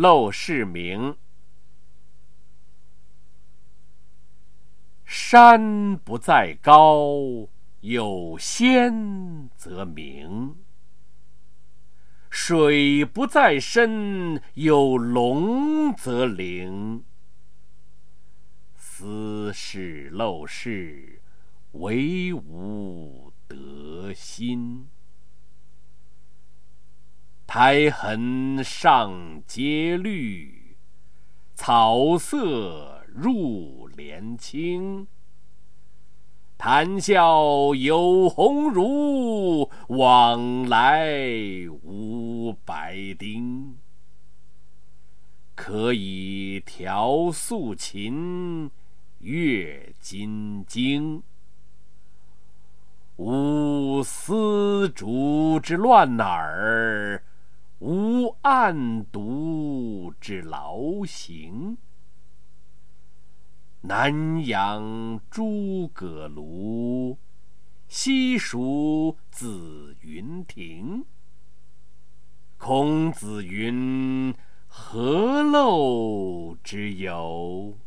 陋室铭。山不在高，有仙则名；水不在深，有龙则灵。斯是陋室，惟吾德馨。苔痕上阶绿，草色入帘青。谈笑有鸿儒，往来无白丁。可以调素琴，阅金经。无丝竹之乱耳。无案牍之劳形，南阳诸葛庐，西蜀子云亭。孔子云：“何陋之有？”